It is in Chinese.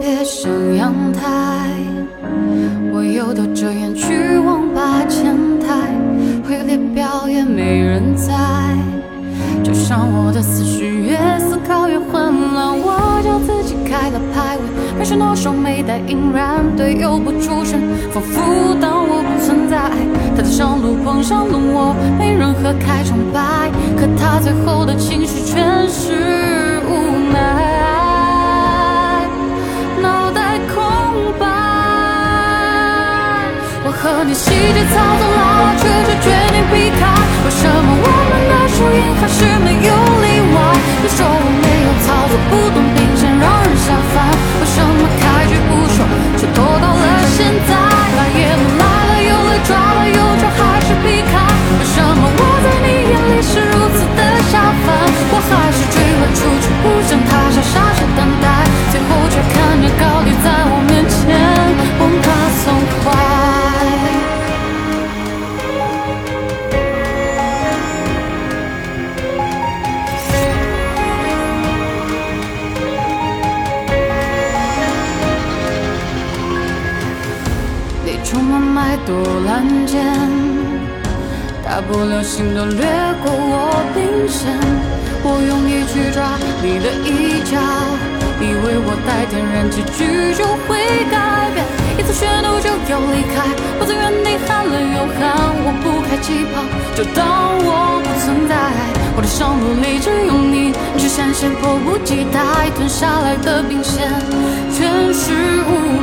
别上阳台，我又躲着眼去网吧前台，回列表也没人在。就像我的思绪越思考越混乱，我叫自己开了排位，没事多手没带硬然，队友不出声，仿佛当我不存在。他在上路碰上了我，没任何开场白，可他最后的情绪全是。和你细节操作拉扯，却决定避开。为什么我们的输赢还是没有例外？你说我没有操作，不懂太多拦截，大步流星都掠过我兵线。我用力去抓你的衣角，以为我带点燃结局就会改变。一次血怒就要离开，我在原地喊了又喊，我不开气泡，就当我不存在。我的上路里只有你，只闪现迫不及待吞下来的兵线，全是无。